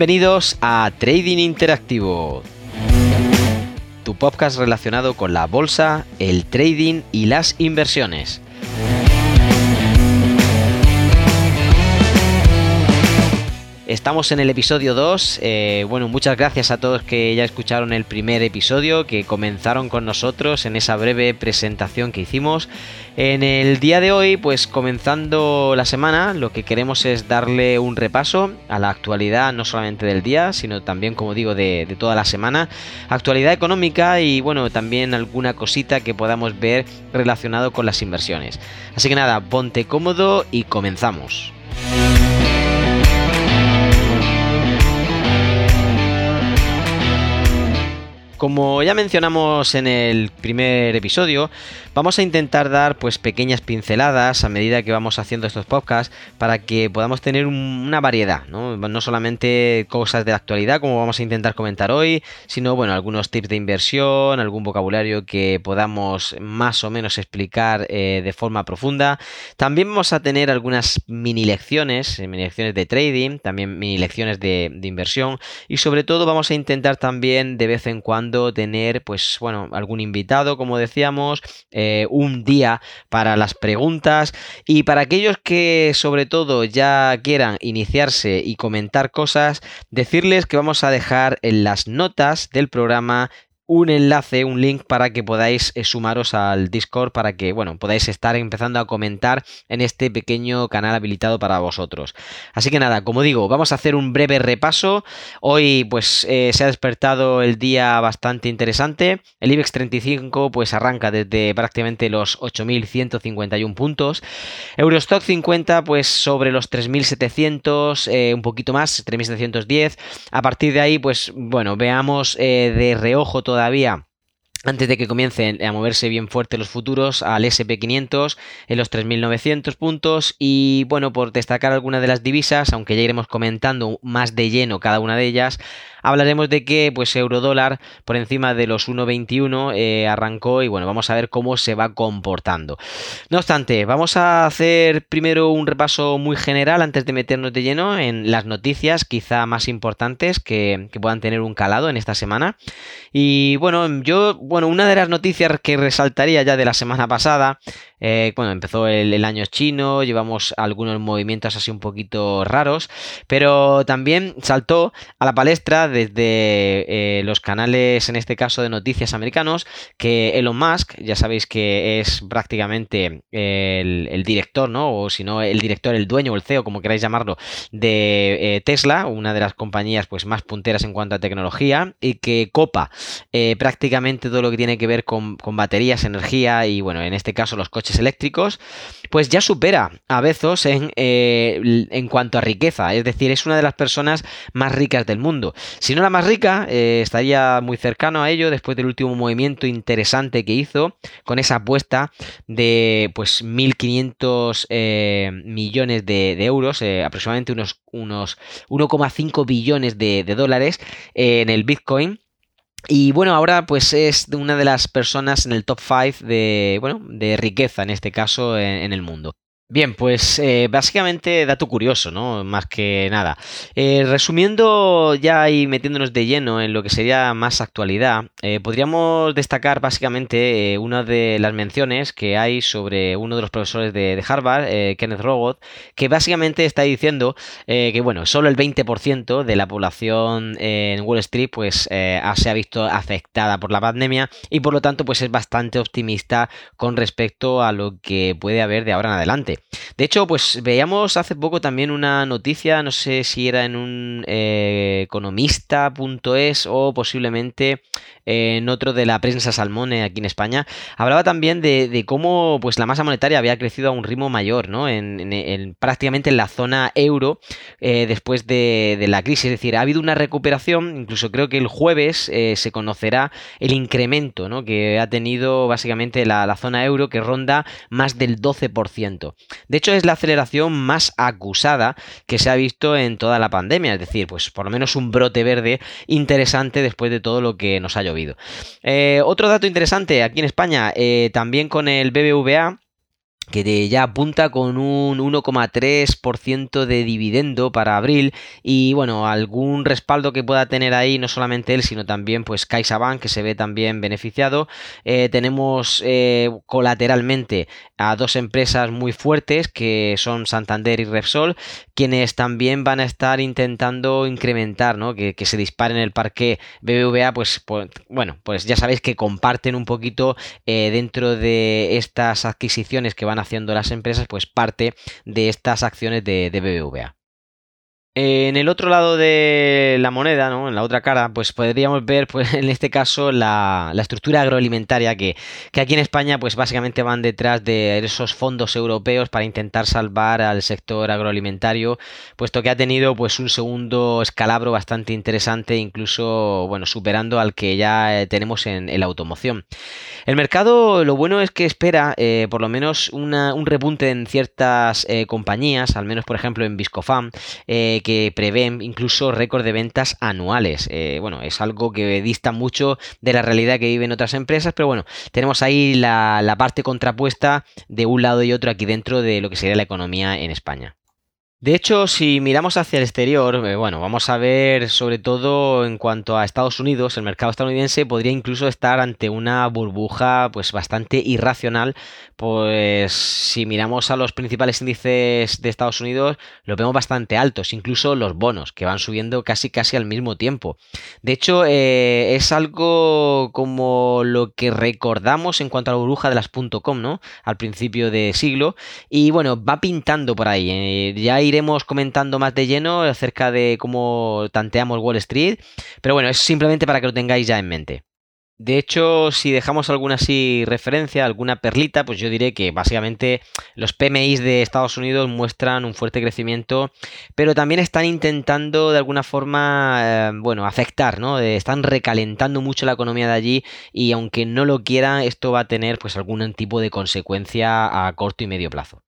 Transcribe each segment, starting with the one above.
Bienvenidos a Trading Interactivo, tu podcast relacionado con la bolsa, el trading y las inversiones. Estamos en el episodio 2. Eh, bueno, muchas gracias a todos que ya escucharon el primer episodio, que comenzaron con nosotros en esa breve presentación que hicimos. En el día de hoy, pues comenzando la semana, lo que queremos es darle un repaso a la actualidad, no solamente del día, sino también, como digo, de, toda la semana. Actualidad económica y, bueno, también alguna cosita que podamos ver relacionado con las inversiones. Así que nada, ponte cómodo y comenzamos. Como ya mencionamos en el primer episodio, vamos a intentar dar pues pequeñas pinceladas a medida que vamos haciendo estos podcasts para que podamos tener una variedad, ¿no? no solamente cosas de la actualidad como vamos a intentar comentar hoy, sino bueno, algunos tips de inversión, algún vocabulario que podamos más o menos explicar eh, de forma profunda. También vamos a tener algunas mini lecciones, eh, mini lecciones de trading, también mini lecciones de, de inversión y sobre todo vamos a intentar también de vez en cuando tener, pues bueno, algún invitado, como decíamos, eh, un día para las preguntas. Y para aquellos que sobre todo ya quieran iniciarse y comentar cosas, decirles que vamos a dejar en las notas del programa un enlace, un link para que podáis eh, sumaros al Discord para que, bueno, podáis estar empezando a comentar en este pequeño canal habilitado para vosotros. Así que nada, como digo, vamos a hacer un breve repaso. Hoy pues eh, se ha despertado el día bastante interesante. El IBEX 35 pues arranca desde prácticamente los 8.151 puntos. Eurostock 50 pues sobre los 3.700, eh, un poquito más, 3.710. A partir de ahí pues bueno, veamos de reojo toda todavía antes de que comiencen a moverse bien fuerte los futuros al SP500 en los 3.900 puntos y bueno por destacar algunas de las divisas aunque ya iremos comentando más de lleno cada una de ellas hablaremos de que pues eurodólar por encima de los 1.21 eh, arrancó y bueno, vamos a ver cómo se va comportando. No obstante, vamos a hacer primero un repaso muy general antes de meternos de lleno en las noticias quizá más importantes que, puedan tener un calado en esta semana. Y bueno, yo, bueno, una de las noticias que resaltaría ya de la semana pasada eh, bueno, empezó el, año chino, llevamos algunos movimientos así un poquito raros, pero también saltó a la palestra desde eh, los canales, en este caso de noticias americanos, que Elon Musk, ya sabéis que es prácticamente el, director, ¿no? O si no, el director, el dueño o el CEO, como queráis llamarlo, de eh, Tesla, una de las compañías pues, más punteras en cuanto a tecnología, y que copa prácticamente todo lo que tiene que ver con, con baterías, energía y, bueno, en este caso los coches eléctricos, pues ya supera a Bezos en, eh, en, cuanto a riqueza. Es decir, es una de las personas más ricas del mundo. Si no la más rica, eh, estaría muy cercano a ello después del último movimiento interesante que hizo con esa apuesta de pues 1.500 eh, millones de, euros, aproximadamente unos, unos 1,5 billones de dólares en el Bitcoin y bueno, ahora pues es una de las personas en el top 5 de, bueno, de riqueza en este caso en el mundo. Bien, pues eh, básicamente dato curioso, ¿no? Más que nada. Eh, resumiendo ya y metiéndonos de lleno en lo que sería más actualidad, eh, podríamos destacar básicamente una de las menciones que hay sobre uno de los profesores de, Harvard, Kenneth Rogoth, que básicamente está diciendo que, bueno, solo el 20% de la población en Wall Street pues se ha visto afectada por la pandemia y por lo tanto pues es bastante optimista con respecto a lo que puede haber de ahora en adelante. De hecho, pues veíamos hace poco también una noticia, no sé si era en un eh, economista.es o posiblemente en otro de la prensa Salmone aquí en España, hablaba también de, cómo pues la masa monetaria había crecido a un ritmo mayor, ¿no? En, prácticamente en la zona euro eh, después de, la crisis. Es decir, ha habido una recuperación, incluso creo que el jueves eh, se conocerá el incremento ¿no? que ha tenido básicamente la, la zona euro que ronda más del 12%. De hecho, es la aceleración más acusada que se ha visto en toda la pandemia, es decir, pues por lo menos un brote verde interesante después de todo lo que nos ha llovido. Eh, otro dato interesante aquí en España, eh, también con el BBVA que ya apunta con un 1,3% de dividendo para abril y bueno, algún respaldo que pueda tener ahí no solamente él, sino también pues CaixaBank que se ve también beneficiado. Eh, tenemos eh, colateralmente a dos empresas muy fuertes que son Santander y Repsol, quienes también van a estar intentando incrementar, ¿no? Que, se disparen el parque BBVA, pues, pues, bueno, pues ya sabéis que comparten un poquito eh, dentro de estas adquisiciones que van haciendo las empresas, pues parte de estas acciones de, BBVA. En el otro lado de la moneda, ¿no? en la otra cara, pues podríamos ver, pues en este caso, la, estructura agroalimentaria que, aquí en España, pues básicamente van detrás de esos fondos europeos para intentar salvar al sector agroalimentario, puesto que ha tenido, pues, un segundo escalabro bastante interesante, incluso, bueno, superando al que ya eh, tenemos en, la automoción. El mercado, lo bueno es que espera, eh, por lo menos, un repunte en ciertas eh, compañías, al menos, por ejemplo, en Viscofam, que prevén incluso récord de ventas anuales. Eh, bueno, es algo que dista mucho de la realidad que viven otras empresas, pero bueno, tenemos ahí la, la parte contrapuesta de un lado y otro aquí dentro de lo que sería la economía en España. De hecho, si miramos hacia el exterior, eh, bueno, vamos a ver sobre todo en cuanto a Estados Unidos, el mercado estadounidense podría incluso estar ante una burbuja pues bastante irracional, pues si miramos a los principales índices de Estados Unidos, los vemos bastante altos, incluso los bonos, que van subiendo casi casi al mismo tiempo. De hecho, eh, es algo como lo que recordamos en cuanto a la burbuja de las .com, ¿no? Al principio de siglo, y bueno, va pintando por ahí, eh, ya hay iremos comentando más de lleno acerca de cómo tanteamos Wall Street, pero bueno, es simplemente para que lo tengáis ya en mente. De hecho, si dejamos alguna así referencia, alguna perlita, pues yo diré que básicamente los PMIs de Estados Unidos muestran un fuerte crecimiento, pero también están intentando de alguna forma, eh, bueno, afectar, ¿no? Están recalentando mucho la economía de allí y aunque no lo quieran, esto va a tener pues algún tipo de consecuencia a corto y medio plazo.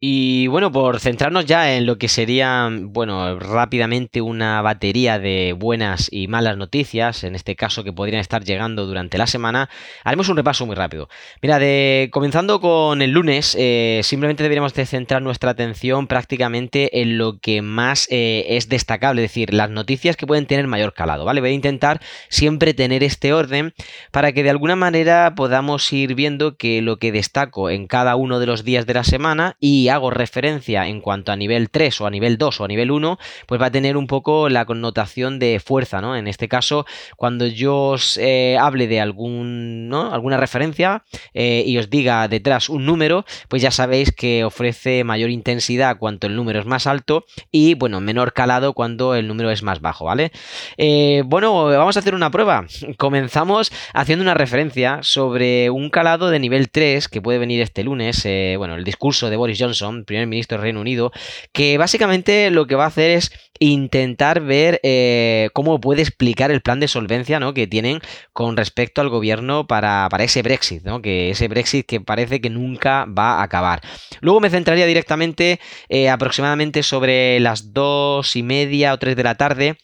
Y bueno, por centrarnos ya en lo que sería, bueno, rápidamente una batería de buenas y malas noticias, en este caso que podrían estar llegando durante la semana, haremos un repaso muy rápido. Mira, de, comenzando con el lunes, eh, simplemente deberíamos de centrar nuestra atención prácticamente en lo que más eh, es destacable, es decir, las noticias que pueden tener mayor calado, ¿vale? Voy a intentar siempre tener este orden para que de alguna manera podamos ir viendo que lo que destaco en cada uno de los días de la semana y hago referencia en cuanto a nivel 3 o a nivel 2 o a nivel 1, pues va a tener un poco la connotación de fuerza, ¿no? En este caso, cuando yo os eh, hable de algún, ¿no? alguna referencia eh, y os diga detrás un número, pues ya sabéis que ofrece mayor intensidad cuanto el número es más alto y, bueno, menor calado cuando el número es más bajo, ¿vale? Eh, bueno, vamos a hacer una prueba. Comenzamos haciendo una referencia sobre un calado de nivel 3 que puede venir este lunes, bueno, el discurso de Boris Johnson primer ministro del Reino Unido, que básicamente lo que va a hacer es intentar ver eh, cómo puede explicar el plan de solvencia ¿no? que tienen con respecto al gobierno para, ese Brexit, ¿no? que ese Brexit que parece que nunca va a acabar. Luego me centraría directamente eh, aproximadamente sobre las dos y media o tres de la tarde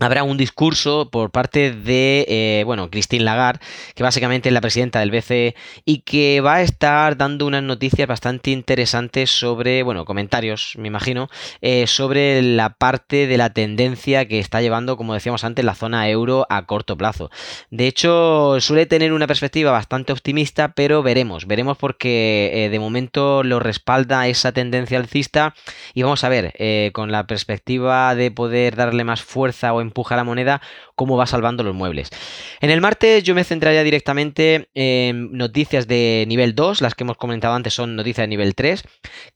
habrá un discurso por parte de, eh, bueno, Christine Lagarde, que básicamente es la presidenta del BCE y que va a estar dando unas noticias bastante interesantes sobre, bueno, comentarios, me imagino, eh, sobre la parte de la tendencia que está llevando, como decíamos antes, la zona euro a corto plazo. De hecho, suele tener una perspectiva bastante optimista, pero veremos, veremos porque eh, de momento lo respalda esa tendencia alcista y vamos a ver, con la perspectiva de poder darle más fuerza o empuja la moneda, cómo va salvando los muebles. En el martes yo me centraría directamente en noticias de nivel 2, las que hemos comentado antes son noticias de nivel 3,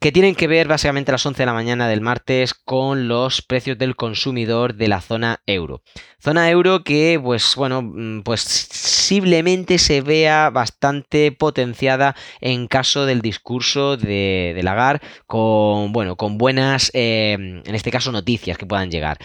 que tienen que ver básicamente a las 11 de la mañana del martes con los precios del consumidor de la zona euro. Zona euro que, pues bueno, mm, pues posiblemente se vea bastante potenciada en caso del discurso de, de Lagarde con, bueno, con buenas, eh, en este caso, noticias que puedan llegar.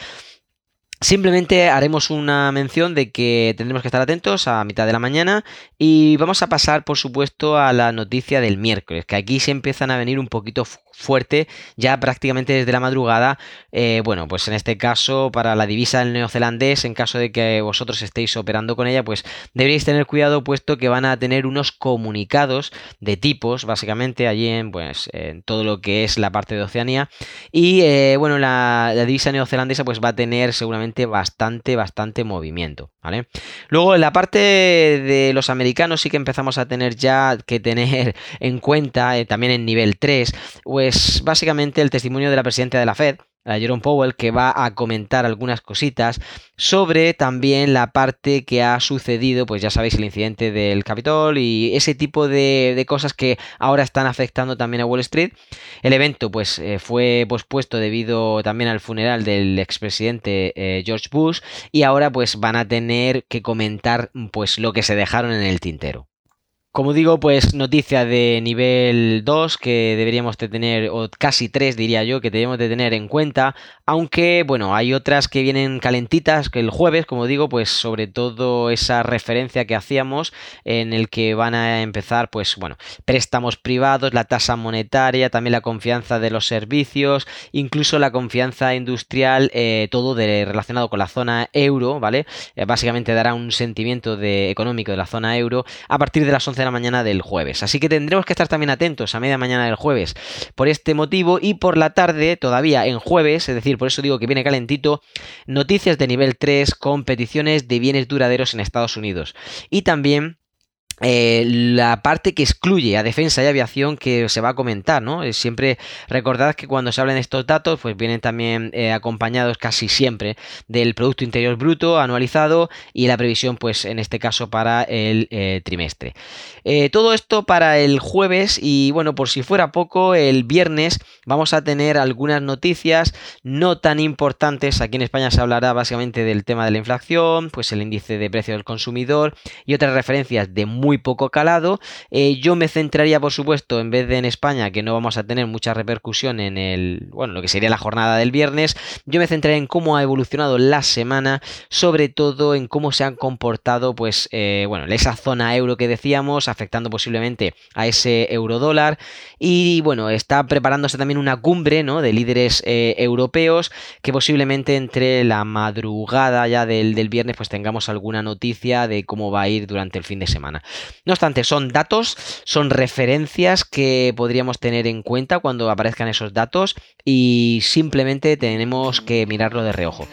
Simplemente haremos una mención de que tendremos que estar atentos a mitad de la mañana y vamos a pasar, por supuesto, a la noticia del miércoles, que aquí se empiezan a venir un poquito fuerte ya prácticamente desde la madrugada. Eh, bueno, pues en este caso para la divisa del neozelandés, en caso de que vosotros estéis operando con ella, pues deberíais tener cuidado puesto que van a tener unos comunicados de tipos, básicamente allí en, pues, en todo lo que es la parte de Oceanía. Y eh, bueno, la, la divisa neozelandesa pues va a tener seguramente bastante, bastante movimiento, ¿vale? Luego en la parte de los americanos sí que empezamos a tener ya que tener en cuenta, eh, también en nivel 3, pues básicamente el testimonio de la presidenta de la Fed, Jerome Powell, que va a comentar algunas cositas sobre también la parte que ha sucedido, pues ya sabéis, el incidente del Capitol y ese tipo de, cosas que ahora están afectando también a Wall Street. El evento, pues, eh, fue pospuesto debido también al funeral del expresidente eh, George Bush y ahora, pues, van a tener que comentar, pues, lo que se dejaron en el tintero. Como digo, pues noticia de nivel 2 que deberíamos de tener, o casi 3 diría yo, que debemos de tener en cuenta, aunque bueno, hay otras que vienen calentitas, que el jueves, como digo, pues sobre todo esa referencia que hacíamos en el que van a empezar, pues bueno, préstamos privados, la tasa monetaria, también la confianza de los servicios, incluso la confianza industrial, eh, todo de, relacionado con la zona euro, ¿vale? Eh, básicamente dará un sentimiento de, económico de la zona euro a partir de las 11 de la mañana del jueves. Así que tendremos que estar también atentos a media mañana del jueves por este motivo y por la tarde, todavía en jueves, es decir, por eso digo que viene calentito, noticias de nivel 3, competiciones de bienes duraderos en Estados Unidos. Y también eh, la parte que excluye a defensa y aviación que se va a comentar, ¿no? Eh, siempre recordad que cuando se hablan de estos datos, pues vienen también eh, acompañados casi siempre del Producto Interior Bruto anualizado y la previsión, pues en este caso para el trimestre. todo esto para el jueves y bueno, por si fuera poco, el viernes vamos a tener algunas noticias no tan importantes. Aquí en España se hablará básicamente del tema de la inflación, pues el índice de precio del consumidor y otras referencias de muy muy poco calado. Eh, yo me centraría, por supuesto, en vez de en España, que no vamos a tener mucha repercusión en el, bueno, lo que sería la jornada del viernes, yo me centraría en cómo ha evolucionado la semana, sobre todo en cómo se han comportado, pues, eh, bueno, esa zona euro que decíamos, afectando posiblemente a ese euro dólar. Y bueno, está preparándose también una cumbre, ¿no? De líderes eh, europeos, que posiblemente entre la madrugada ya del viernes, pues tengamos alguna noticia de cómo va a ir durante el fin de semana. No obstante, son datos, son referencias que podríamos tener en cuenta cuando aparezcan esos datos y simplemente tenemos que mirarlo de reojo.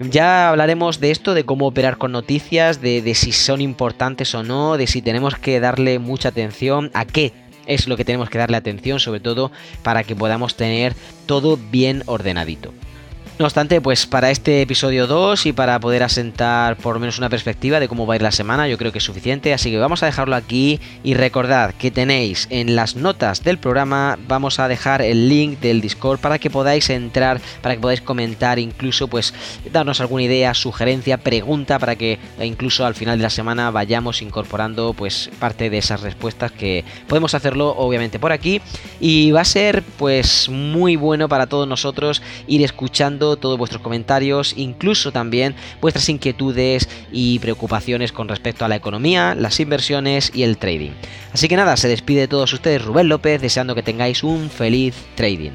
Ya hablaremos de esto, de cómo operar con noticias, de, si son importantes o no, de si tenemos que darle mucha atención, a qué es lo que tenemos que darle atención, sobre todo para que podamos tener todo bien ordenadito. No obstante, pues para este episodio 2 y para poder asentar por lo menos una perspectiva de cómo va a ir la semana, yo creo que es suficiente, así que vamos a dejarlo aquí y recordad que tenéis en las notas del programa, vamos a dejar el link del Discord para que podáis entrar, para que podáis comentar, incluso pues darnos alguna idea, sugerencia, pregunta, para que incluso al final de la semana vayamos incorporando pues parte de esas respuestas que podemos hacerlo obviamente por aquí. Y va a ser pues muy bueno para todos nosotros ir escuchando todos vuestros comentarios, incluso también vuestras inquietudes y preocupaciones con respecto a la economía, las inversiones y el trading. Así que nada, se despide de todos ustedes Rubén López deseando que tengáis un feliz trading.